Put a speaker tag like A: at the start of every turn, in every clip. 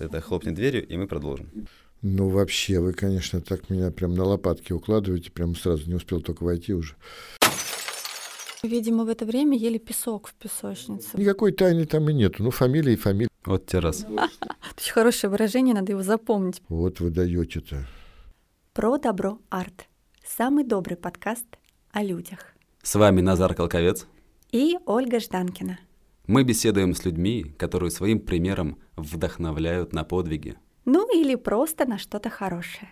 A: Это хлопнет дверью, и мы продолжим.
B: Ну, вообще, вы, конечно, так меня прям на лопатки укладываете, прям сразу не успел только войти уже.
C: Видимо, в это время ели песок в песочнице.
B: Никакой тайны там и нету. Ну, фамилия и фамилия.
A: Вот те раз.
C: Очень хорошее выражение, надо его запомнить.
B: Вот вы даете-то.
C: Про добро арт. Самый добрый подкаст о людях.
A: С вами Назар Колковец.
C: И Ольга Жданкина.
A: Мы беседуем с людьми, которые своим примером вдохновляют на подвиги.
C: Ну или просто на что-то хорошее.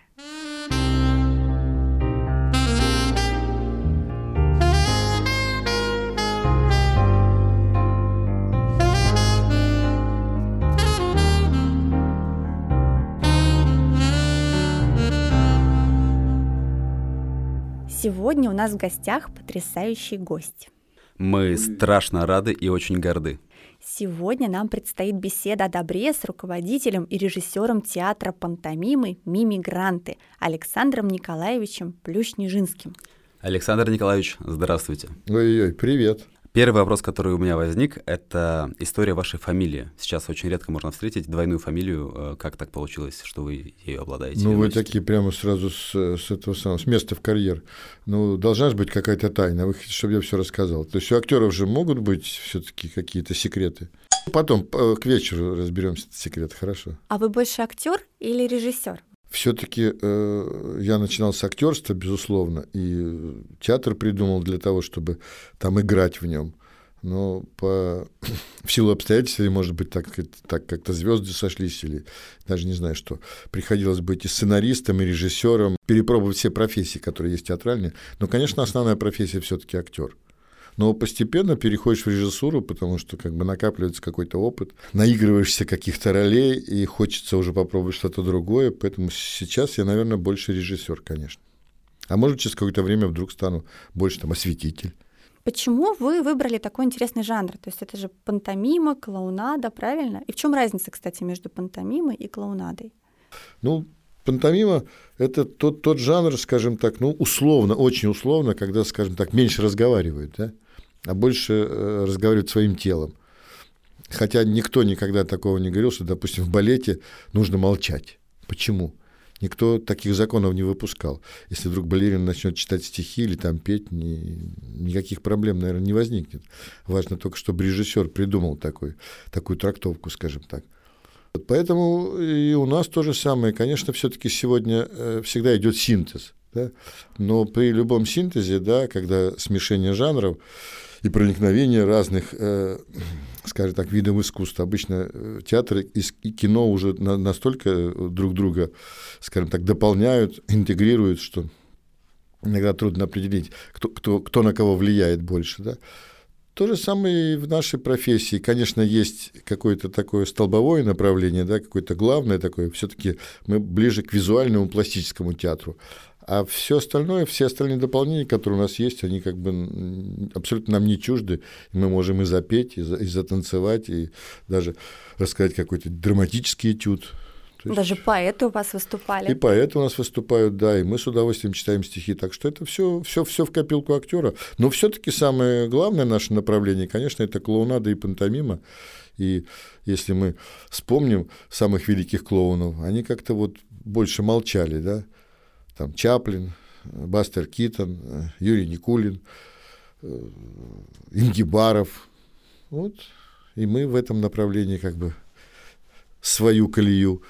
C: Сегодня у нас в гостях потрясающий гость.
A: Мы страшно рады и очень горды.
C: Сегодня нам предстоит беседа о добре с руководителем и режиссером театра пантомимы «Мими Гранты» Александром Николаевичем Плющ-Нижинским.
A: Александр Николаевич, здравствуйте.
B: Ой-ой, привет.
A: Первый вопрос, который у меня возник, это история вашей фамилии. Сейчас очень редко можно встретить двойную фамилию. Э, как так получилось, что вы ее обладаете?
B: Ну, вы такие прямо сразу с, с этого самого, с места в карьер. Ну, должна же быть какая-то тайна. Вы хотите, чтобы я все рассказал. То есть у актеров же могут быть все-таки какие-то секреты. Потом к вечеру разберемся, этот секрет, хорошо.
C: А вы больше актер или режиссер?
B: Все-таки э, я начинал с актерства, безусловно, и театр придумал для того, чтобы там играть в нем. Но по, в силу обстоятельств, или, может быть, так, так как-то звезды сошлись, или даже не знаю что, приходилось быть и сценаристом, и режиссером, перепробовать все профессии, которые есть театральные. Но, конечно, основная профессия все-таки актер но постепенно переходишь в режиссуру, потому что как бы накапливается какой-то опыт, наигрываешься каких-то ролей, и хочется уже попробовать что-то другое, поэтому сейчас я, наверное, больше режиссер, конечно. А может, через какое-то время вдруг стану больше там осветитель.
C: Почему вы выбрали такой интересный жанр? То есть это же пантомима, клоунада, правильно? И в чем разница, кстати, между пантомимой и клоунадой?
B: Ну, пантомима – это тот, тот жанр, скажем так, ну, условно, очень условно, когда, скажем так, меньше разговаривают, да? А больше э, разговаривать своим телом. Хотя никто никогда такого не говорил, что, допустим, в балете нужно молчать. Почему? Никто таких законов не выпускал. Если вдруг балерина начнет читать стихи или там петь, ни, никаких проблем, наверное, не возникнет. Важно только, чтобы режиссер придумал такой, такую трактовку, скажем так. Поэтому и у нас то же самое. Конечно, все-таки сегодня э, всегда идет синтез. Да? Но при любом синтезе, да, когда смешение жанров, и проникновение разных, э, скажем так, видов искусства. Обычно э, театр и кино уже на, настолько друг друга, скажем так, дополняют, интегрируют, что иногда трудно определить, кто, кто, кто на кого влияет больше. Да? То же самое и в нашей профессии. Конечно, есть какое-то такое столбовое направление, да, какое-то главное такое. Все-таки мы ближе к визуальному пластическому театру. А все остальное, все остальные дополнения, которые у нас есть, они как бы абсолютно нам не чужды. мы можем и запеть, и, за, и затанцевать, и даже рассказать какой-то драматический этюд.
C: Есть... Даже поэты у вас выступали.
B: И поэты у нас выступают, да, и мы с удовольствием читаем стихи. Так что это все, все, все в копилку актера. Но все-таки самое главное наше направление, конечно, это клоунада и пантомима. И если мы вспомним самых великих клоунов, они как-то вот больше молчали, да там Чаплин, Бастер Китон, Юрий Никулин, э, Ингибаров. Вот. И мы в этом направлении как бы свою колею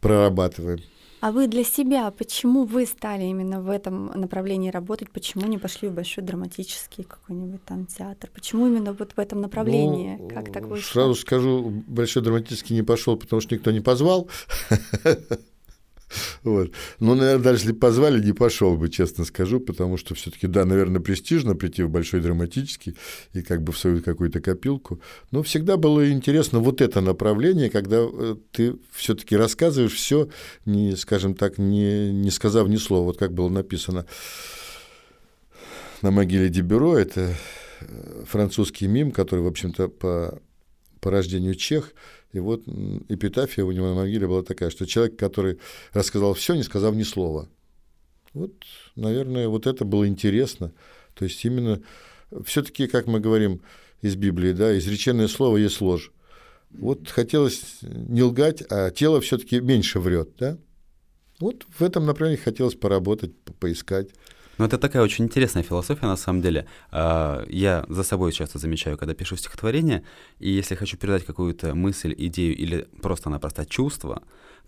B: прорабатываем.
C: А вы для себя, почему вы стали именно в этом направлении работать? Почему не пошли в большой драматический какой-нибудь там театр? Почему именно вот в этом направлении? Ну, как так вышло?
B: Сразу скажу, большой драматический не пошел, потому что никто не позвал. Вот. Ну, наверное, даже если позвали, не пошел бы, честно скажу, потому что все-таки, да, наверное, престижно прийти в большой драматический и как бы в свою какую-то копилку. Но всегда было интересно вот это направление, когда э, ты все-таки рассказываешь все, не, скажем так, не, не сказав ни слова. Вот как было написано на могиле Дебюро, это э, французский мим, который, в общем-то, по, по рождению чех – и вот эпитафия у него на могиле была такая, что человек, который рассказал все, не сказав ни слова. Вот, наверное, вот это было интересно. То есть именно все-таки, как мы говорим из Библии, да, изреченное слово есть ложь. Вот хотелось не лгать, а тело все-таки меньше врет, да? Вот в этом направлении хотелось поработать, поискать.
A: Ну, это такая очень интересная философия, на самом деле. А, я за собой часто замечаю, когда пишу стихотворение, и если хочу передать какую-то мысль, идею или просто-напросто чувство,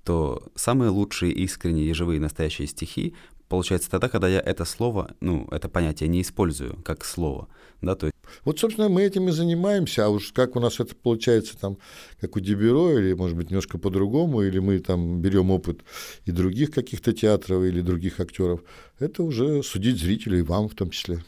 A: то самые лучшие, искренние, живые, настоящие стихи получается тогда, когда я это слово, ну, это понятие не использую как слово, да, то есть...
B: Вот, собственно, мы этим и занимаемся, а уж как у нас это получается там, как у Дебюро, или, может быть, немножко по-другому, или мы там берем опыт и других каких-то театров, или других актеров, это уже судить зрителю и вам в том числе.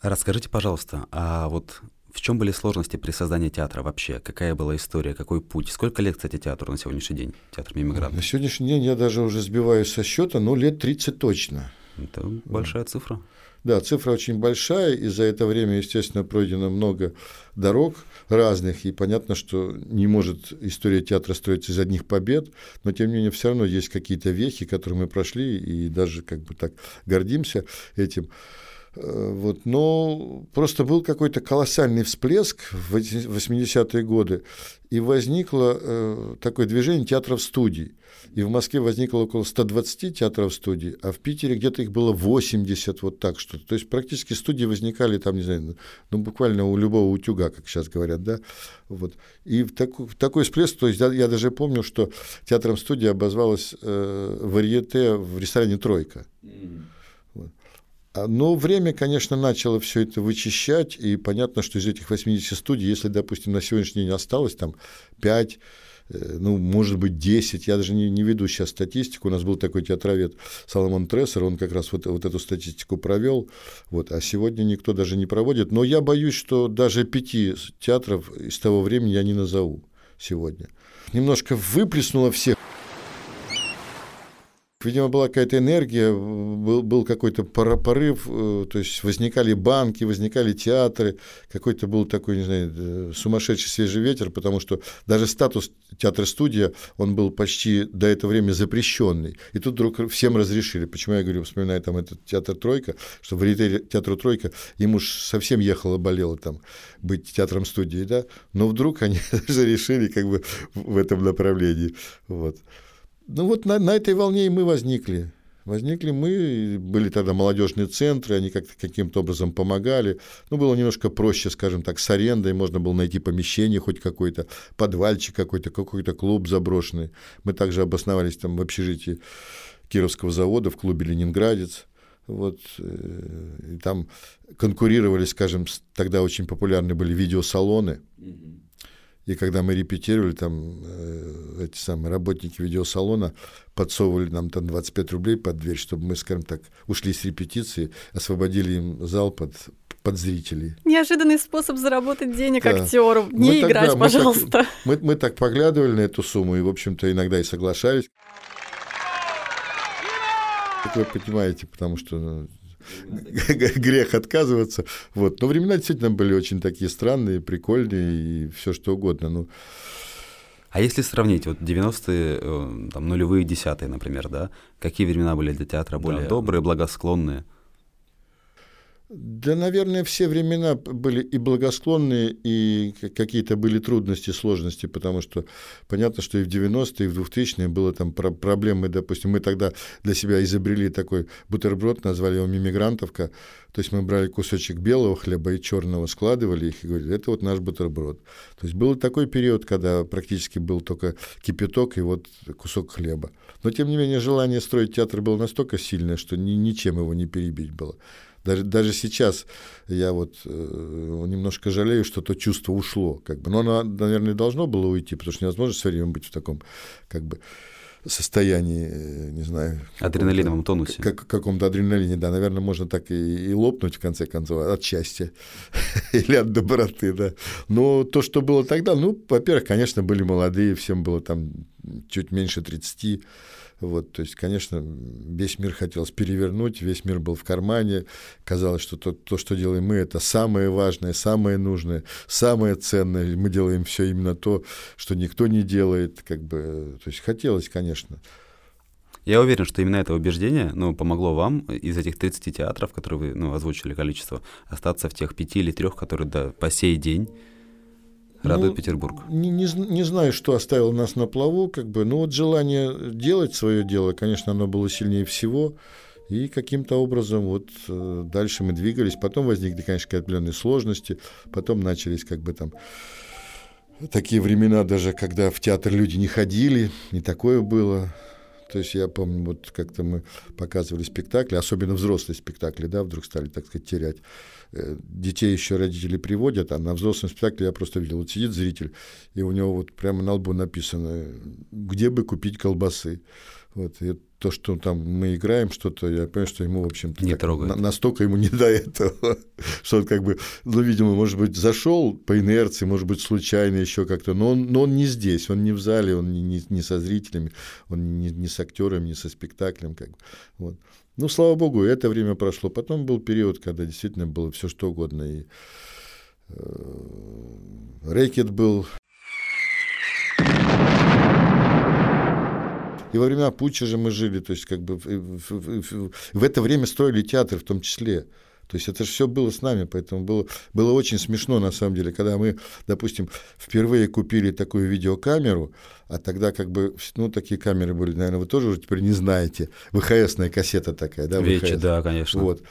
A: Расскажите, пожалуйста, а вот в чем были сложности при создании театра вообще? Какая была история, какой путь? Сколько лет, кстати, театру на сегодняшний день, театр Мимигрант?
B: На сегодняшний день я даже уже сбиваюсь со счета, но лет 30 точно.
A: Это большая цифра.
B: Да, цифра очень большая, и за это время, естественно, пройдено много дорог разных, и понятно, что не может история театра строиться из одних побед, но тем не менее все равно есть какие-то вехи, которые мы прошли, и даже как бы так гордимся этим. Э, вот, но просто был какой-то колоссальный всплеск в 80-е годы, и возникло э, такое движение театров студий. И в Москве возникло около 120 театров студий, а в Питере где-то их было 80, вот так что-то. То есть практически студии возникали там, не знаю, ну, буквально у любого утюга, как сейчас говорят, да. Вот. И в, такой, в такой всплеск, то есть я, я даже помню, что театром студии обозвалась э, варьете в ресторане «Тройка». Mm. А, но время, конечно, начало все это вычищать, и понятно, что из этих 80 студий, если, допустим, на сегодняшний день осталось там 5, э, ну, может быть, 10, я даже не, не веду сейчас статистику, у нас был такой театровед Соломон Трессер, он как раз вот, вот эту статистику провел, вот, а сегодня никто даже не проводит, но я боюсь, что даже пяти театров из того времени я не назову сегодня. Немножко выплеснуло всех Видимо, была какая-то энергия, был, был какой-то порыв, э, то есть возникали банки, возникали театры, какой-то был такой, не знаю, э, сумасшедший свежий ветер, потому что даже статус театр-студия, он был почти до этого времени запрещенный. И тут вдруг всем разрешили. Почему я говорю, вспоминаю там этот театр «Тройка», что в ритейле театру «Тройка» ему уж совсем ехало, болело там быть театром студии, да, но вдруг они решили как бы в этом направлении. Вот. Ну вот на, на этой волне и мы возникли. Возникли мы, были тогда молодежные центры, они как-то каким-то образом помогали. Ну, было немножко проще, скажем так, с арендой, можно было найти помещение хоть какой-то, подвальчик какой-то, какой-то клуб заброшенный. Мы также обосновались там в общежитии Кировского завода, в клубе «Ленинградец». Вот, э, и там конкурировали, скажем, тогда очень популярны были видеосалоны. Mm-hmm и когда мы репетировали, там э, эти самые работники видеосалона подсовывали нам там 25 рублей под дверь, чтобы мы, скажем так, ушли с репетиции, освободили им зал под, под зрителей.
C: Неожиданный способ заработать денег да. актеру. Не мы играть, тогда, пожалуйста.
B: Мы так, мы, мы так поглядывали на эту сумму и, в общем-то, иногда и соглашались. Как вы понимаете, потому что ну, грех отказываться. Вот. Но времена действительно были очень такие странные, прикольные и все что угодно. Ну,
A: а если сравнить, вот 90-е, э, там, нулевые, десятые, например, да, какие времена были для театра более да, добрые, благосклонные?
B: Да, наверное, все времена были и благосклонные, и какие-то были трудности, сложности, потому что понятно, что и в 90-е, и в 2000-е было там проблемы, допустим, мы тогда для себя изобрели такой бутерброд, назвали его «Мимигрантовка», то есть мы брали кусочек белого хлеба и черного, складывали их и говорили, это вот наш бутерброд. То есть был такой период, когда практически был только кипяток и вот кусок хлеба. Но, тем не менее, желание строить театр было настолько сильное, что ни, ничем его не перебить было. Даже, даже сейчас я вот э, немножко жалею, что то чувство ушло. Как бы. Но оно, наверное, должно было уйти, потому что невозможно все время быть в таком как бы, состоянии, э, не знаю...
A: Адреналиновом тонусе.
B: Как, каком-то адреналине, да. Наверное, можно так и, и лопнуть, в конце концов, от счастья или от доброты, да. Но то, что было тогда, ну, во-первых, конечно, были молодые, всем было там чуть меньше 30 вот, то есть, конечно, весь мир хотелось перевернуть, весь мир был в кармане. Казалось, что то, то что делаем мы, это самое важное, самое нужное, самое ценное. Мы делаем все именно то, что никто не делает. Как бы, то есть хотелось, конечно.
A: Я уверен, что именно это убеждение ну, помогло вам из этих 30 театров, которые вы ну, озвучили количество, остаться в тех пяти или трех, которые да, по сей день радует ну, Петербург?
B: Не, не, не знаю, что оставило нас на плаву, как бы, но вот желание делать свое дело, конечно, оно было сильнее всего. И каким-то образом вот э, дальше мы двигались. Потом возникли, конечно, определенные сложности. Потом начались как бы там такие времена даже, когда в театр люди не ходили. И такое было. То есть я помню, вот как-то мы показывали спектакли, особенно взрослые спектакли, да, вдруг стали, так сказать, терять. Э, детей еще родители приводят, а на взрослом спектакле я просто видел, вот сидит зритель, и у него вот прямо на лбу написано, где бы купить колбасы. Вот, и то, что там мы играем что-то, я понимаю, что ему, в общем-то,
A: не трогает.
B: На, настолько ему не до этого, что он как бы, ну, видимо, может быть, зашел по инерции, может быть, случайно еще как-то, но он, но он не здесь, он не в зале, он не, не, не со зрителями, он не, не с актерами, не со спектаклем, как бы. Вот. Ну, слава богу, это время прошло. Потом был период, когда действительно было все что угодно. И э, рэкет был, И во времена Путча же мы жили, то есть как бы в это время строили театр в том числе. То есть это же все было с нами, поэтому было, было очень смешно на самом деле, когда мы, допустим, впервые купили такую видеокамеру, а тогда как бы, ну, такие камеры были, наверное, вы тоже уже теперь не знаете, ВХСная кассета такая, да?
A: Вечи, да, конечно.
B: Вот.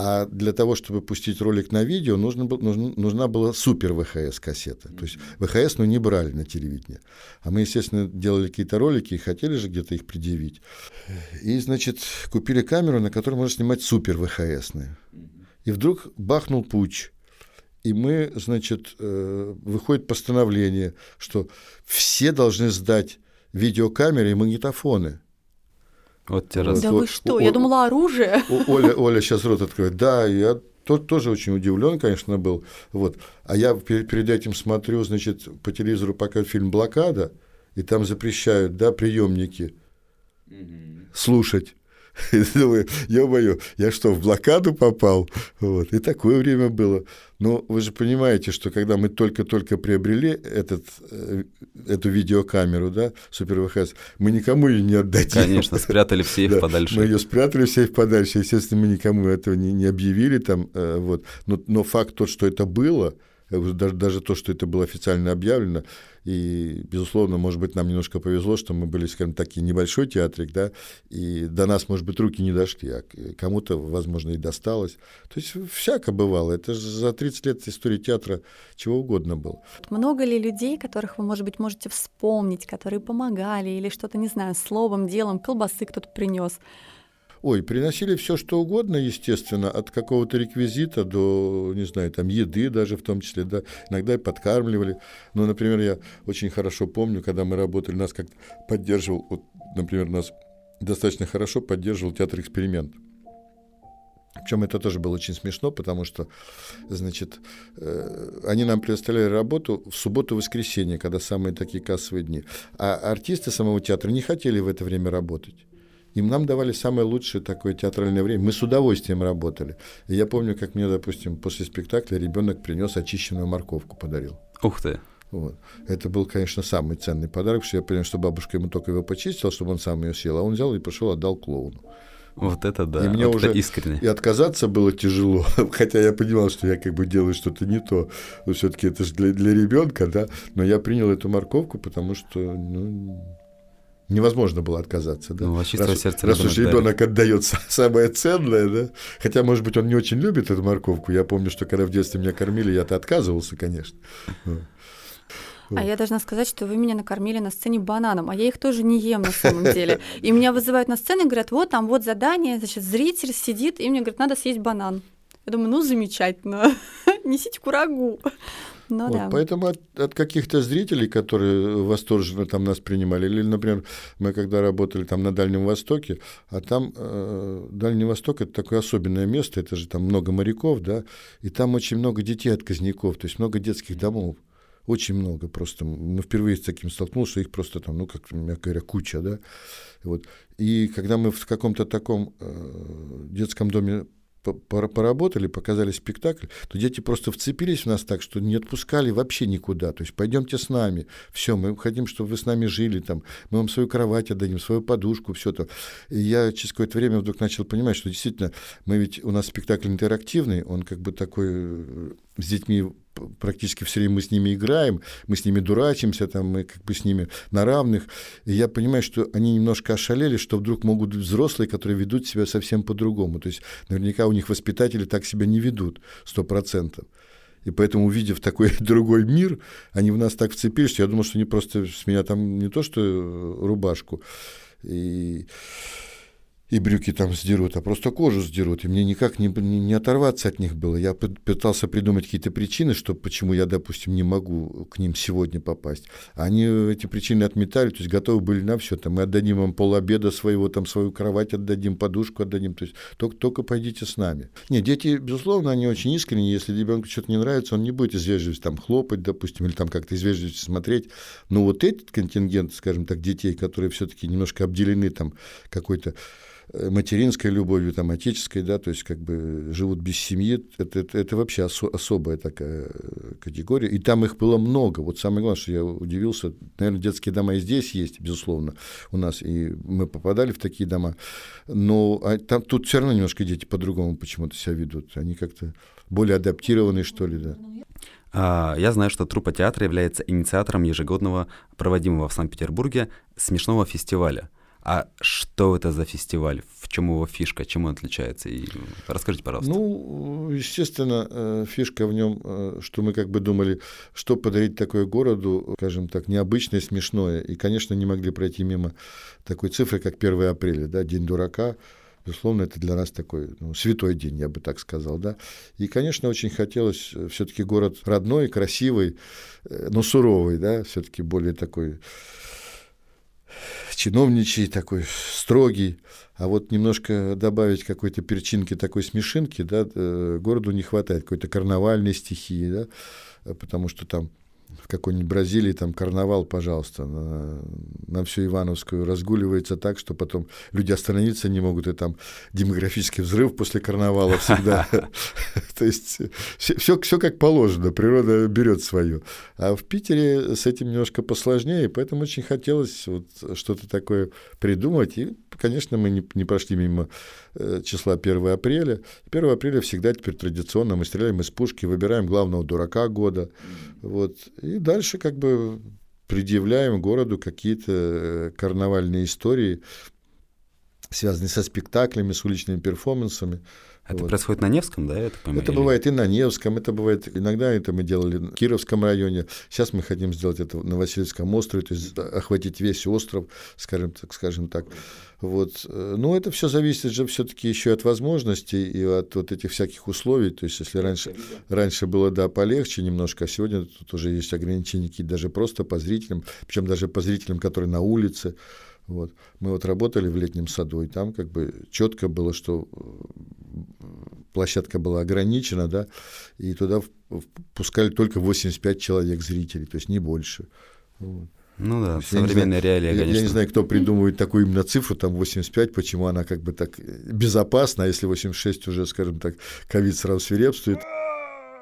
B: А для того, чтобы пустить ролик на видео, нужно, нужна, нужна была супер ВХС кассета. То есть ВХС ну, не брали на телевидении. А мы, естественно, делали какие-то ролики и хотели же где-то их предъявить. И, значит, купили камеру, на которой можно снимать супер ВХСные. И вдруг бахнул путь. И мы, значит, э, выходит постановление, что все должны сдать видеокамеры и магнитофоны.
A: Вот те раз.
C: Да вы что? О, я думала оружие.
B: Оля, Оля сейчас рот открывает. Да, я тот тоже очень удивлен, конечно, был. Вот. А я перед этим смотрю, значит, по телевизору пока фильм «Блокада», и там запрещают, да, приемники слушать. И думаю, ё-моё, я что, в блокаду попал? Вот. И такое время было. Но вы же понимаете, что когда мы только-только приобрели этот, э, эту видеокамеру, да, Супер ВХС, мы никому ее не отдадим.
A: Конечно, спрятали в сейф да, подальше.
B: Мы ее спрятали в сейф подальше. Естественно, мы никому этого не, не объявили там. Э, вот. Но, но факт тот, что это было, даже, даже то, что это было официально объявлено, и, безусловно, может быть, нам немножко повезло, что мы были, скажем так, небольшой театрик, да, и до нас, может быть, руки не дошли, а кому-то, возможно, и досталось. То есть всяко бывало. Это же за 30 лет истории театра чего угодно было.
C: Много ли людей, которых вы, может быть, можете вспомнить, которые помогали или что-то, не знаю, словом, делом, колбасы кто-то принес?
B: Ой, приносили все что угодно, естественно, от какого-то реквизита до, не знаю, там еды даже в том числе, да, иногда и подкармливали. Ну, например, я очень хорошо помню, когда мы работали, нас как поддерживал, вот, например, нас достаточно хорошо поддерживал театр «Эксперимент». Причем это тоже было очень смешно, потому что, значит, э, они нам предоставляли работу в субботу-воскресенье, когда самые такие кассовые дни. А артисты самого театра не хотели в это время работать. Им нам давали самое лучшее такое театральное время. Мы с удовольствием работали. И я помню, как мне, допустим, после спектакля ребенок принес очищенную морковку, подарил.
A: Ух ты!
B: Вот. Это был, конечно, самый ценный подарок, что я понял, что бабушка ему только его почистила, чтобы он сам ее съел, а он взял и пошел отдал клоуну.
A: Вот это да,
B: и мне
A: вот
B: уже
A: искренне.
B: И отказаться было тяжело, хотя я понимал, что я как бы делаю что-то не то. Но все-таки это же для, для ребенка, да. Но я принял эту морковку, потому что ну, невозможно было отказаться. Да?
A: Ну, а раз,
B: сердце раз уж ребенок отдает самое ценное, да. Хотя, может быть, он не очень любит эту морковку. Я помню, что когда в детстве меня кормили, я-то отказывался, конечно.
C: А я должна сказать, что вы меня накормили на сцене бананом, а я их тоже не ем на самом деле. И меня вызывают на сцену и говорят, вот там вот задание, значит, зритель сидит, и мне говорят, надо съесть банан. Я думаю, ну замечательно, несите курагу. Ну,
B: вот,
C: да.
B: Поэтому от, от каких-то зрителей, которые восторженно там нас принимали, или, например, мы когда работали там на Дальнем Востоке, а там э, Дальний Восток это такое особенное место, это же там много моряков, да, и там очень много детей отказников, то есть много детских домов. Очень много просто. Мы впервые с таким столкнулись, что их просто там, ну, как, мягко говоря, куча, да. Вот. И когда мы в каком-то таком э, детском доме поработали, показали спектакль, то дети просто вцепились в нас так, что не отпускали вообще никуда. То есть пойдемте с нами, все, мы хотим, чтобы вы с нами жили, там, мы вам свою кровать отдадим, свою подушку, все то. И я через какое-то время вдруг начал понимать, что действительно мы ведь у нас спектакль интерактивный, он как бы такой э, с детьми практически все время мы с ними играем, мы с ними дурачимся, там, мы как бы с ними на равных. И я понимаю, что они немножко ошалели, что вдруг могут быть взрослые, которые ведут себя совсем по-другому. То есть наверняка у них воспитатели так себя не ведут, сто процентов. И поэтому, увидев такой другой мир, они в нас так вцепились, что я думал, что они просто с меня там не то что рубашку. И и брюки там сдерут, а просто кожу сдерут. И мне никак не, не, не оторваться от них было. Я пытался придумать какие-то причины, что, почему я, допустим, не могу к ним сегодня попасть. Они эти причины отметали, то есть готовы были на все. Там, мы отдадим им полобеда своего, там, свою кровать отдадим, подушку отдадим. То есть только, только пойдите с нами. Нет, дети, безусловно, они очень искренние. Если ребенку что-то не нравится, он не будет из там хлопать, допустим, или там как-то из смотреть. Но вот этот контингент, скажем так, детей, которые все-таки немножко обделены там какой-то Э, материнской любовью, там, отеческой, да, то есть как бы живут без семьи, это, это, это вообще осо- особая такая э, категория, и там их было много. Вот самое главное, что я удивился, наверное, детские дома и здесь есть, безусловно, у нас, и мы попадали в такие дома, но а там, тут все равно немножко дети по-другому почему-то себя ведут, они как-то более адаптированные, что ли, да.
A: А, я знаю, что труппа театра является инициатором ежегодного проводимого в Санкт-Петербурге смешного фестиваля – а что это за фестиваль? В чем его фишка? Чем он отличается? И расскажите, пожалуйста.
B: Ну, естественно, э, фишка в нем, э, что мы как бы думали, что подарить такое городу, скажем так, необычное, смешное. И, конечно, не могли пройти мимо такой цифры, как 1 апреля, да, День дурака. Безусловно, это для нас такой ну, святой день, я бы так сказал. Да? И, конечно, очень хотелось э, все-таки город родной, красивый, но суровый, да, все-таки более такой чиновничий, такой строгий, а вот немножко добавить какой-то перчинки такой смешинки, да, э, городу не хватает, какой-то карнавальной стихии, да, потому что там в какой-нибудь Бразилии там карнавал, пожалуйста, на, на всю Ивановскую разгуливается так, что потом люди остановиться не могут, и там демографический взрыв после карнавала всегда. То есть все, как положено, природа берет свое. А в Питере с этим немножко посложнее, поэтому очень хотелось что-то такое придумать. И, конечно, мы не, не прошли мимо э, числа 1 апреля. 1 апреля всегда теперь традиционно мы стреляем из пушки, выбираем главного дурака года. Вот. И дальше как бы предъявляем городу какие-то э, карнавальные истории, связанные со спектаклями, с уличными перформансами.
A: Это вот. происходит на Невском, да?
B: Это, это бывает и на Невском, это бывает иногда это мы делали в Кировском районе. Сейчас мы хотим сделать это на Васильевском острове, то есть охватить весь остров, скажем так, скажем так. Вот. Но это все зависит же все-таки еще от возможностей и от вот этих всяких условий. То есть, если раньше, раньше было, да, полегче немножко, а сегодня тут уже есть ограничения даже просто по зрителям, причем даже по зрителям, которые на улице. Вот. Мы вот работали в летнем саду, и там как бы четко было, что э, площадка была ограничена, да, и туда пускали только 85 человек зрителей, то есть не больше.
A: Вот. Ну да, современная реалия,
B: конечно. Я не знаю, кто придумывает такую именно цифру, там 85, почему она как бы так безопасна, а если 86 уже, скажем так, ковид сразу свирепствует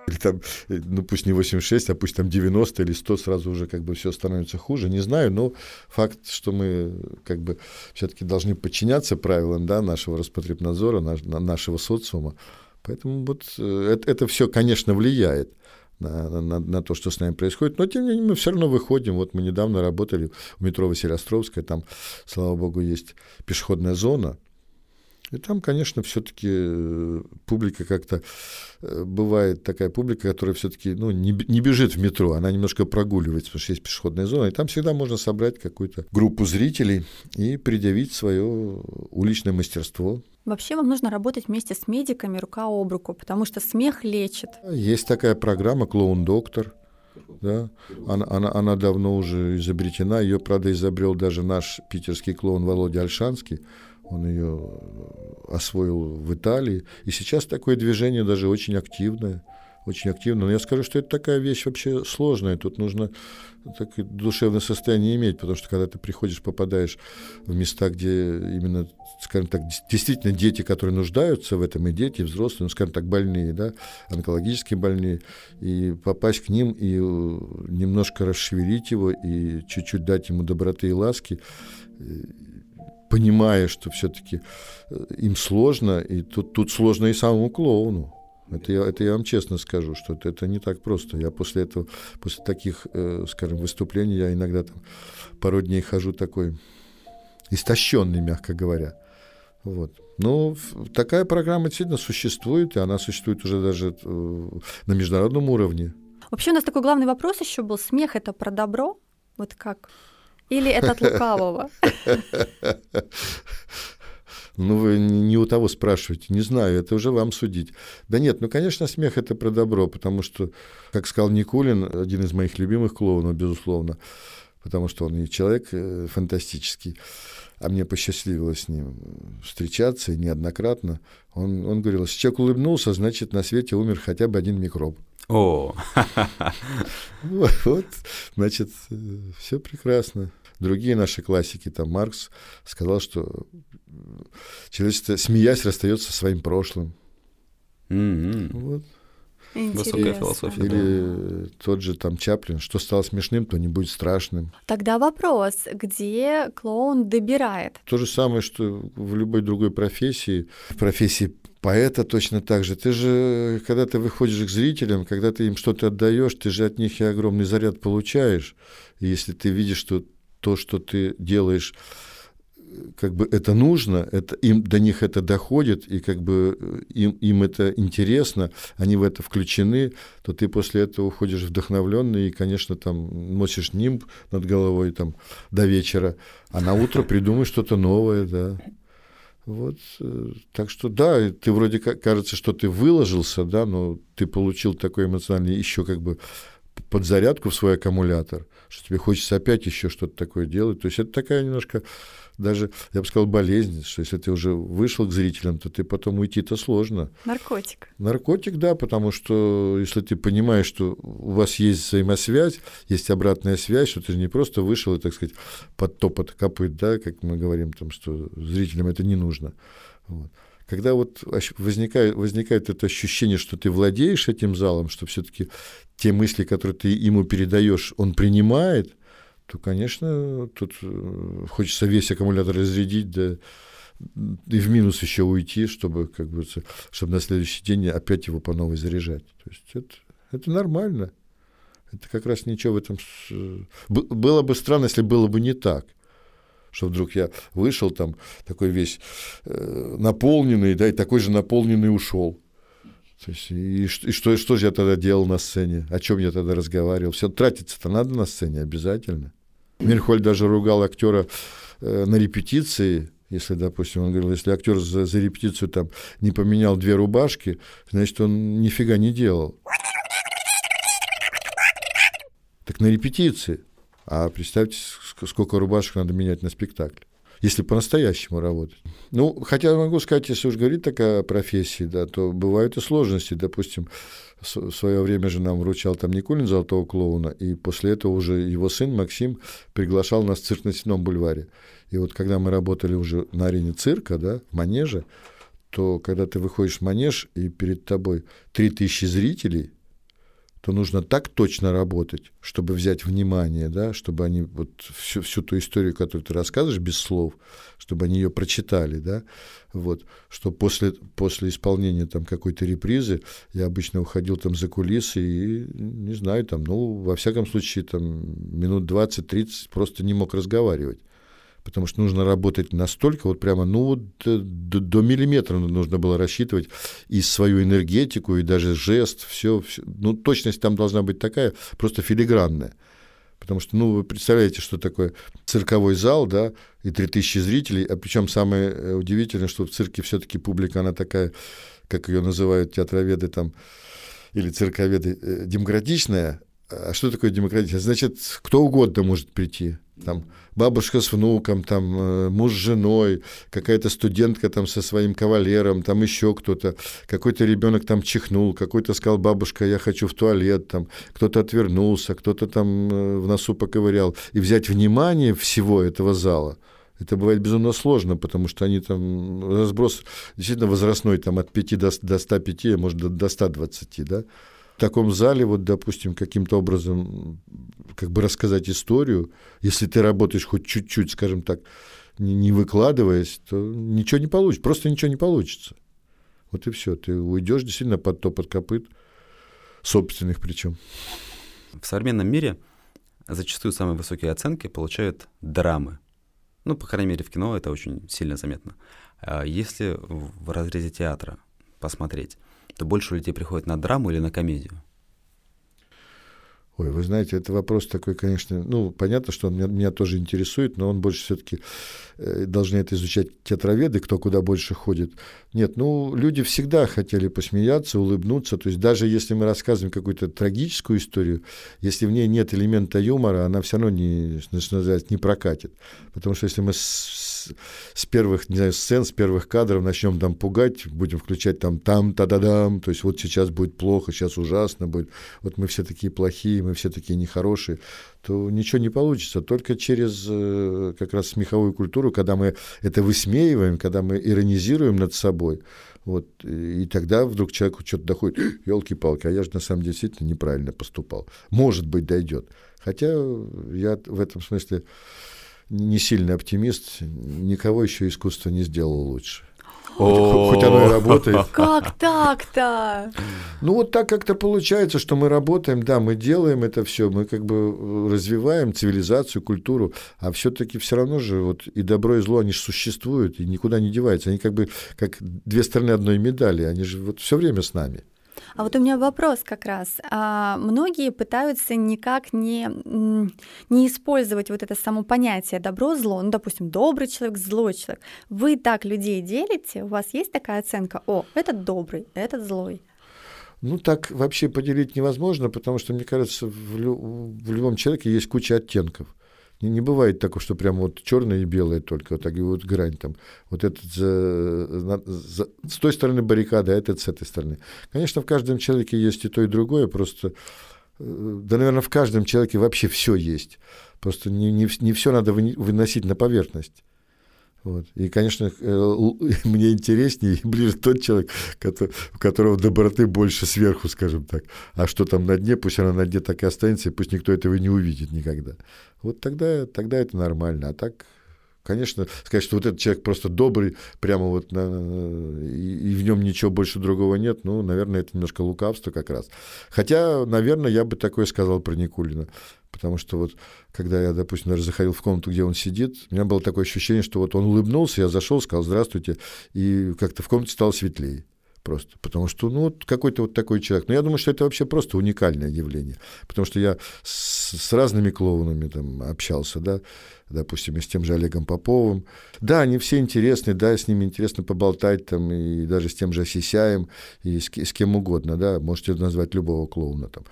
B: или там, ну пусть не 86, а пусть там 90 или 100, сразу уже как бы все становится хуже, не знаю, но факт, что мы как бы все-таки должны подчиняться правилам да, нашего Роспотребнадзора, наш, нашего социума, поэтому вот э, это, это все, конечно, влияет на, на, на то, что с нами происходит. Но, тем не менее, мы все равно выходим. Вот мы недавно работали в метро Василиостровская, там, слава богу, есть пешеходная зона, и там, конечно, все-таки э, публика как-то э, бывает такая публика, которая все-таки ну, не, не бежит в метро, она немножко прогуливается, потому что есть пешеходная зона, и там всегда можно собрать какую-то группу зрителей и предъявить свое уличное мастерство.
C: Вообще вам нужно работать вместе с медиками рука об руку, потому что смех лечит.
B: Есть такая программа «Клоун-доктор», да, она, она, она давно уже изобретена, ее, правда, изобрел даже наш питерский клоун Володя Альшанский, он ее освоил в Италии. И сейчас такое движение даже очень активное. Очень активно. Но я скажу, что это такая вещь вообще сложная. Тут нужно такое душевное состояние иметь, потому что когда ты приходишь, попадаешь в места, где именно, скажем так, действительно дети, которые нуждаются в этом, и дети, и взрослые, ну, скажем так, больные, да, онкологически больные, и попасть к ним, и э, немножко расшевелить его, и чуть-чуть дать ему доброты и ласки, понимая, что все-таки э, им сложно, и тут, тут сложно и самому клоуну. Это я, это я вам честно скажу, что это, это не так просто. Я после этого, после таких, э, скажем, выступлений, я иногда там пару дней хожу такой истощенный, мягко говоря. Вот. Но такая программа действительно существует, и она существует уже даже э, на международном уровне.
C: Вообще у нас такой главный вопрос еще был: смех это про добро? Вот как? Или это от лукавого?
B: Ну, вы не у того спрашиваете, не знаю, это уже вам судить. Да нет, ну, конечно, смех — это про добро, потому что, как сказал Никулин, один из моих любимых клоунов, безусловно, потому что он и человек э, фантастический, а мне посчастливилось с ним встречаться неоднократно. Он, он говорил, если человек улыбнулся, значит, на свете умер хотя бы один микроб.
A: О,
B: вот, вот, значит, все прекрасно. Другие наши классики, там Маркс сказал, что человечество, смеясь, расстается со своим прошлым.
A: Mm-hmm.
B: Вот.
A: Высокая философия.
B: Или тот же там Чаплин, что стало смешным, то не будет страшным.
C: Тогда вопрос, где клоун добирает?
B: То же самое, что в любой другой профессии. В профессии поэта точно так же. Ты же, когда ты выходишь к зрителям, когда ты им что-то отдаешь, ты же от них и огромный заряд получаешь. И если ты видишь, что то, что ты делаешь, как бы это нужно, это, им, до них это доходит, и как бы э, им, им это интересно, они в это включены, то ты после этого уходишь вдохновленный и, конечно, там носишь нимб над головой там до вечера, а на утро придумаешь что-то новое, да. Вот, э, так что да, ты вроде как кажется, что ты выложился, да, но ты получил такой эмоциональный еще как бы подзарядку в свой аккумулятор, что тебе хочется опять еще что-то такое делать. То есть это такая немножко даже, я бы сказал, болезнь, что если ты уже вышел к зрителям, то ты потом уйти-то сложно.
C: Наркотик.
B: Наркотик, да, потому что если ты понимаешь, что у вас есть взаимосвязь, есть обратная связь, что ты же не просто вышел и, так сказать, под топот копыт, да, как мы говорим, там, что зрителям это не нужно. Вот. Когда вот возникает, возникает это ощущение, что ты владеешь этим залом, что все-таки те мысли, которые ты ему передаешь, он принимает – то, конечно, тут э, хочется весь аккумулятор разрядить, да и в минус еще уйти, чтобы, как бы, чтобы на следующий день опять его по новой заряжать. То есть это, это нормально. Это как раз ничего в этом... Было бы странно, если было бы не так. Что вдруг я вышел там такой весь э, наполненный, да, и такой же наполненный ушел. То есть, и, и что, что же я тогда делал на сцене? О чем я тогда разговаривал? Все тратиться-то надо на сцене обязательно. Мирхоль даже ругал актера э, на репетиции, если, допустим, он говорил, если актер за, за репетицию там не поменял две рубашки, значит, он нифига не делал. Так на репетиции. А представьте, сколько рубашек надо менять на спектакль если по-настоящему работать. Ну, хотя могу сказать, если уж говорить такая профессии, да, то бывают и сложности. Допустим, в свое время же нам вручал там Никулин золотого клоуна, и после этого уже его сын Максим приглашал нас в цирк на Сенном бульваре. И вот когда мы работали уже на арене цирка, да, в манеже, то когда ты выходишь в манеж, и перед тобой 3000 зрителей, то нужно так точно работать, чтобы взять внимание, да, чтобы они вот всю, всю ту историю, которую ты рассказываешь без слов, чтобы они ее прочитали, да, вот, что после, после исполнения там какой-то репризы я обычно уходил там за кулисы и, не знаю, там, ну, во всяком случае, там, минут 20-30 просто не мог разговаривать потому что нужно работать настолько, вот прямо, ну вот до, до миллиметра нужно было рассчитывать и свою энергетику, и даже жест, все, все, ну точность там должна быть такая, просто филигранная. Потому что, ну, вы представляете, что такое цирковой зал, да, и 3000 зрителей, а причем самое э, удивительное, что в цирке все-таки публика, она такая, как ее называют театроведы там, или цирковеды, э, демократичная. А что такое демократичная? Значит, кто угодно может прийти там бабушка с внуком, там э, муж с женой, какая-то студентка там со своим кавалером, там еще кто-то, какой-то ребенок там чихнул, какой-то сказал, бабушка, я хочу в туалет, там кто-то отвернулся, кто-то там э, в носу поковырял. И взять внимание всего этого зала, это бывает безумно сложно, потому что они там, разброс действительно возрастной, там от 5 до, до 105, а может до, до 120, да, в таком зале, вот, допустим, каким-то образом как бы рассказать историю, если ты работаешь хоть чуть-чуть, скажем так, не, выкладываясь, то ничего не получится, просто ничего не получится. Вот и все. Ты уйдешь действительно под топот копыт, собственных причем.
A: В современном мире зачастую самые высокие оценки получают драмы. Ну, по крайней мере, в кино это очень сильно заметно. А если в разрезе театра посмотреть, то больше людей приходит на драму или на комедию?
B: Ой, вы знаете, это вопрос такой, конечно, ну, понятно, что он меня, меня тоже интересует, но он больше все-таки э, должны это изучать театроведы, кто куда больше ходит. Нет, ну, люди всегда хотели посмеяться, улыбнуться, то есть даже если мы рассказываем какую-то трагическую историю, если в ней нет элемента юмора, она все равно не, что называется, не прокатит. Потому что если мы с первых, не знаю, сцен, с первых кадров начнем там пугать, будем включать там там та да дам то есть вот сейчас будет плохо, сейчас ужасно будет, вот мы все такие плохие, мы все такие нехорошие, то ничего не получится. Только через э, как раз смеховую культуру, когда мы это высмеиваем, когда мы иронизируем над собой, вот, и тогда вдруг человеку что-то доходит, елки-палки, а я же на самом деле действительно неправильно поступал. Может быть, дойдет. Хотя я в этом смысле не сильный оптимист, никого еще искусство не сделало лучше. Хоть оно и работает.
C: Как так-то?
B: Ну вот так как-то получается, что мы работаем, да, мы делаем это все, мы как бы э, развиваем цивилизацию, культуру, а все-таки все равно же вот и добро, и зло, они же существуют и никуда не деваются. Они как бы как две стороны одной медали, они же вот все время с нами.
C: А вот у меня вопрос как раз. А, многие пытаются никак не, не использовать вот это само понятие добро-зло. Ну, допустим, добрый человек, злой человек. Вы так людей делите? У вас есть такая оценка? О, этот добрый, этот злой.
B: Ну, так вообще поделить невозможно, потому что, мне кажется, в, лю- в любом человеке есть куча оттенков. Не, не бывает такого, что прям вот черное и белое только, вот так и вот грань там. Вот этот за, за, с той стороны баррикады, а этот с этой стороны. Конечно, в каждом человеке есть и то, и другое, просто э, да, наверное, в каждом человеке вообще все есть. Просто не, не, не все надо выносить на поверхность. Вот. И, конечно, э, мне интереснее и ближе тот человек, у которого доброты больше сверху, скажем так. А что там на дне, пусть она на дне так и останется, и пусть никто этого не увидит никогда. Вот тогда, тогда это нормально. А так Конечно, сказать, что вот этот человек просто добрый, прямо вот на, и, и в нем ничего больше другого нет, ну, наверное, это немножко лукавство как раз. Хотя, наверное, я бы такое сказал про Никулина. Потому что вот, когда я, допустим, даже заходил в комнату, где он сидит, у меня было такое ощущение, что вот он улыбнулся, я зашел, сказал «здравствуйте», и как-то в комнате стало светлее просто. Потому что, ну, вот какой-то вот такой человек. Но я думаю, что это вообще просто уникальное явление. Потому что я с, с разными клоунами там общался, да, допустим, и с тем же Олегом Поповым. Да, они все интересны, да, с ними интересно поболтать там, и даже с тем же Сисяем, и с, с кем угодно, да, можете назвать любого клоуна там.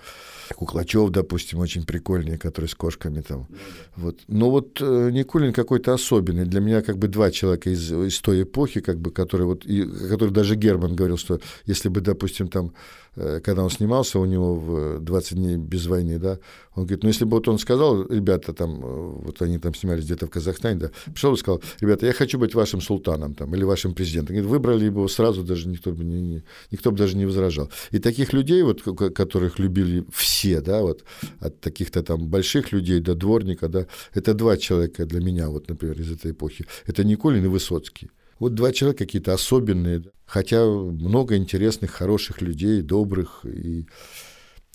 B: Куклачев, допустим, очень прикольный, который с кошками там. Вот. Но вот э, Никулин какой-то особенный. Для меня как бы два человека из, из той эпохи, как бы, которые вот, и, который даже Герман говорил, что если бы, допустим, там Э, когда он снимался у него в 20 дней без войны, да, он говорит, ну, если бы вот он сказал, ребята, там, э, вот они там снимались где-то в Казахстане, да, пришел и сказал, ребята, я хочу быть вашим султаном там, или вашим президентом. Говорит, выбрали его сразу, даже никто бы, не, не, никто бы даже не возражал. И таких людей, вот, которых любили все, да, вот, от таких-то там больших людей до дворника, да, это два человека для меня, вот, например, из этой эпохи. Это Николин и Высоцкий. Вот два человека какие-то особенные, хотя много интересных, хороших людей, добрых и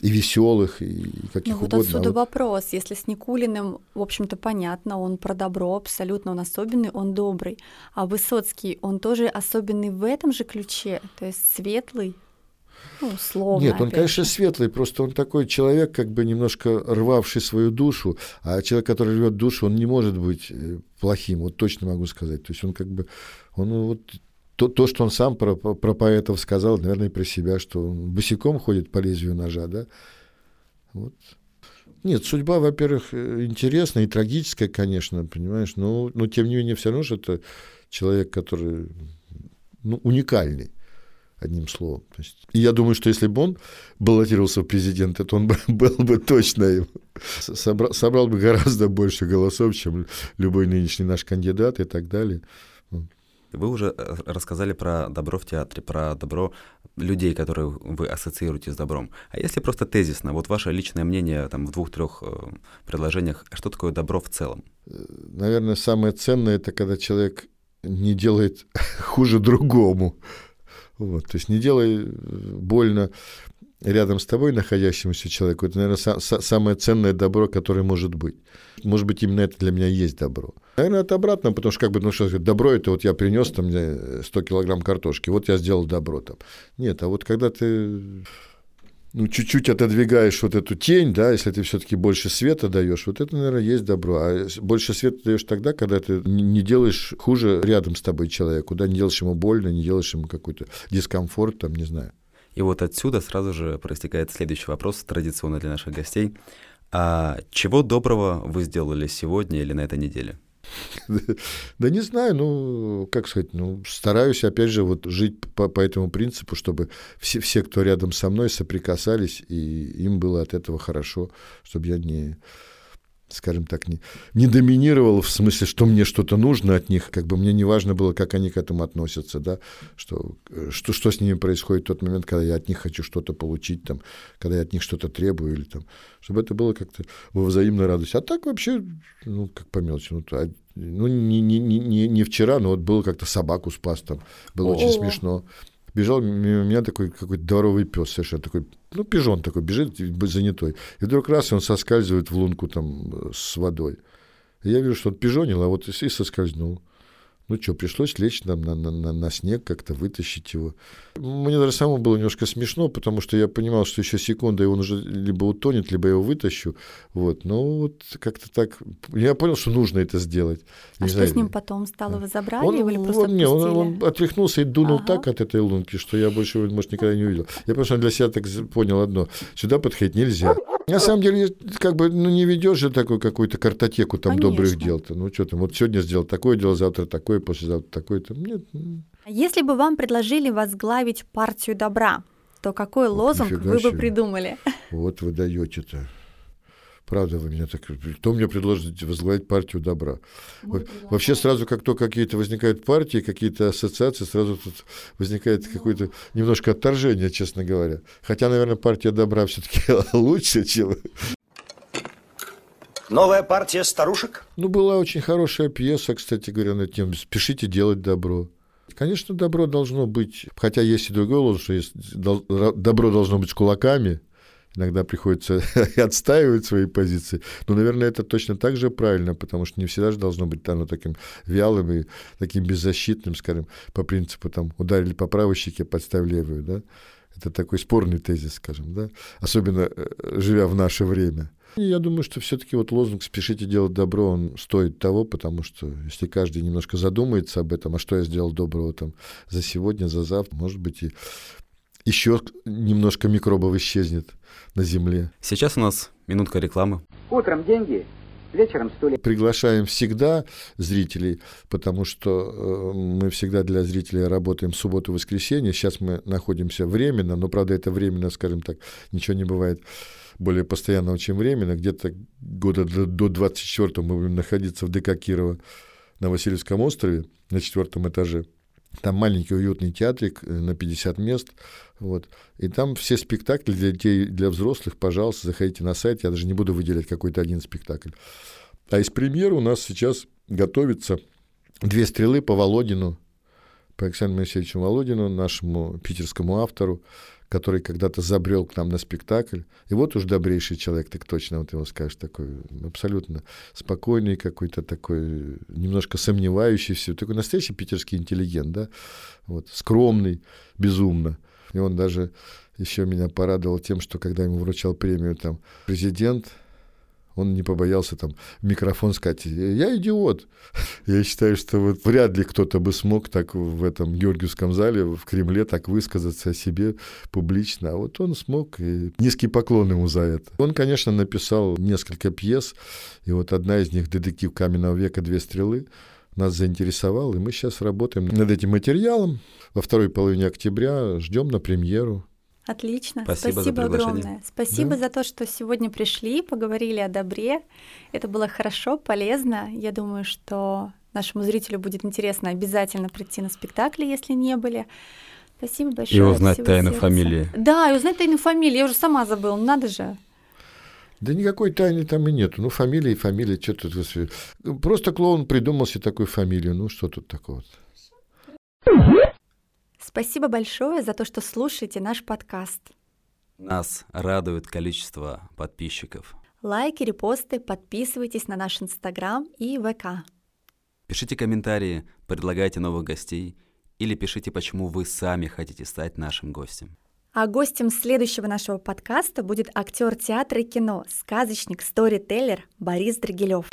B: и веселых, и каких ну,
C: вот
B: угодно.
C: отсюда а вот... вопрос. Если с Никулиным, в общем-то, понятно, он про добро, абсолютно он особенный, он добрый. А Высоцкий, он тоже особенный в этом же ключе, то есть светлый, ну, условно.
B: Нет, он, конечно, же. светлый, просто он такой человек, как бы немножко рвавший свою душу, а человек, который рвет душу, он не может быть э, плохим, вот точно могу сказать. То есть он как бы он вот то, то, что он сам про, про поэтов сказал, наверное, про себя, что он босиком ходит по лезвию ножа, да. Вот. Нет, судьба, во-первых, э, интересная и трагическая, конечно, понимаешь, но, но тем не менее все равно же это человек, который ну, уникальный, одним словом. То есть, и я думаю, что если бы он баллотировался в президенты, то он бы, был бы точно. Собрал, собрал бы гораздо больше голосов, чем любой нынешний наш кандидат и так далее.
A: Вы уже э, рассказали про добро в театре, про добро людей, которые вы ассоциируете с добром. А если просто тезисно, вот ваше личное мнение там, в двух-трех э, предложениях, что такое добро в целом?
B: Э, наверное, самое ценное это когда человек не делает хуже другому. Вот, то есть не делай больно рядом с тобой находящемуся человеку, это, наверное, са- са- самое ценное добро, которое может быть. Может быть, именно это для меня есть добро. Наверное, это обратно, потому что как бы, ну что, добро это вот я принес там 100 килограмм картошки, вот я сделал добро там. Нет, а вот когда ты ну, чуть-чуть отодвигаешь вот эту тень, да, если ты все-таки больше света даешь, вот это, наверное, есть добро. А больше света даешь тогда, когда ты не делаешь хуже рядом с тобой человеку, да, не делаешь ему больно, не делаешь ему какой-то дискомфорт, там, не знаю.
A: И вот отсюда сразу же проистекает следующий вопрос, традиционно для наших гостей. А чего доброго вы сделали сегодня или на этой неделе?
B: Да не знаю, ну, как сказать, ну, стараюсь, опять же, вот жить по, по этому принципу, чтобы все, все, кто рядом со мной, соприкасались, и им было от этого хорошо, чтобы я не, скажем так, не, не доминировал в смысле, что мне что-то нужно от них, как бы мне не важно было, как они к этому относятся, да, что, что, что с ними происходит в тот момент, когда я от них хочу что-то получить, там, когда я от них что-то требую, или там, чтобы это было как-то во взаимной радости. А так вообще, ну, как по мелочи, ну, а, ну не, не, не, не вчера, но вот было как-то собаку спас там, было О. очень смешно бежал мимо меня такой какой-то дворовый пес совершенно такой, ну, пижон такой, бежит занятой. И вдруг раз, и он соскальзывает в лунку там э, с водой. И я вижу, что он пижонил, а вот и соскользнул. Ну что, пришлось лечь там на, на, на, на снег, как-то вытащить его. Мне даже самому было немножко смешно, потому что я понимал, что еще секунда, и он уже либо утонет, либо я его вытащу. Вот. Но вот как-то так... Я понял, что нужно это сделать.
C: А не что знаю, с ним потом стало? Вы забрали он, его или просто
B: он,
C: не,
B: он, он отряхнулся и дунул ага. так от этой лунки, что я больше, может, никогда не увидел. Я просто для себя так понял одно. Сюда подходить нельзя. На самом деле, как бы, ну, не ведешь же такую какую-то картотеку там Конечно. добрых дел-то. Ну, что там, вот сегодня сделал такое дело, завтра такое, послезавтра такое-то. Нет.
C: А если бы вам предложили возглавить партию добра, то какой вот, лозунг вы себе. бы придумали?
B: Вот вы даете-то. Правда, вы меня так... Кто мне предложит возглавить партию добра? Мы Вообще сразу, как только какие-то возникают партии, какие-то ассоциации, сразу тут возникает ну. какое-то немножко отторжение, честно говоря. Хотя, наверное, партия добра все-таки лучше, чем...
D: Новая партия старушек?
B: Ну, была очень хорошая пьеса, кстати говоря, на тему «Спешите делать добро». Конечно, добро должно быть, хотя есть и другой лозунг, что есть, добро должно быть с кулаками, иногда приходится отстаивать свои позиции. Но, наверное, это точно так же правильно, потому что не всегда же должно быть оно таким вялым и таким беззащитным, скажем, по принципу там ударили по правой щеке, подставь левую, да. Это такой спорный тезис, скажем, да, особенно э, живя в наше время. И я думаю, что все-таки вот лозунг «спешите делать добро», он стоит того, потому что если каждый немножко задумается об этом, а что я сделал доброго там за сегодня, за завтра, может быть, и еще немножко микробов исчезнет на Земле.
A: Сейчас у нас минутка рекламы.
E: Утром деньги, вечером стулья.
B: Приглашаем всегда зрителей, потому что э, мы всегда для зрителей работаем субботу воскресенье. Сейчас мы находимся временно, но, правда, это временно, скажем так, ничего не бывает более постоянного, чем временно. Где-то года до 24 мы будем находиться в ДК Кирова на Васильевском острове на четвертом этаже. Там маленький уютный театрик э, на 50 мест. Вот. И там все спектакли для детей, для взрослых, пожалуйста, заходите на сайт. Я даже не буду выделять какой-то один спектакль. А из премьеры у нас сейчас готовится «Две стрелы» по Володину, по Александру Моисеевичу Володину, нашему питерскому автору который когда-то забрел к нам на спектакль. И вот уж добрейший человек, так точно вот его скажешь, такой абсолютно спокойный какой-то такой, немножко сомневающийся, такой настоящий питерский интеллигент, да, вот, скромный, безумно. И он даже еще меня порадовал тем, что когда ему вручал премию там президент, он не побоялся там микрофон сказать, я идиот. Я считаю, что вот вряд ли кто-то бы смог так в этом Георгиевском зале в Кремле так высказаться о себе публично. А вот он смог, и низкий поклон ему за это. Он, конечно, написал несколько пьес, и вот одна из них «Детектив каменного века. Две стрелы» нас заинтересовал, и мы сейчас работаем над этим материалом. Во второй половине октября ждем на премьеру.
C: Отлично. Спасибо, Спасибо огромное. Спасибо да. за то, что сегодня пришли, поговорили о добре. Это было хорошо, полезно. Я думаю, что нашему зрителю будет интересно обязательно прийти на спектакли, если не были. Спасибо большое.
A: И узнать тайну сердца. фамилии.
C: Да, и узнать тайну фамилии. Я уже сама забыла, надо же.
B: Да никакой тайны там и нету. Ну, фамилия и фамилия, что тут... Просто клоун придумал себе такую фамилию. Ну, что тут такого?
C: Спасибо большое за то, что слушаете наш подкаст.
A: Нас радует количество подписчиков.
C: Лайки, репосты, подписывайтесь на наш Инстаграм и ВК.
A: Пишите комментарии, предлагайте новых гостей или пишите, почему вы сами хотите стать нашим гостем.
C: А гостем следующего нашего подкаста будет актер театра и кино, сказочник, сторителлер Борис Драгилев.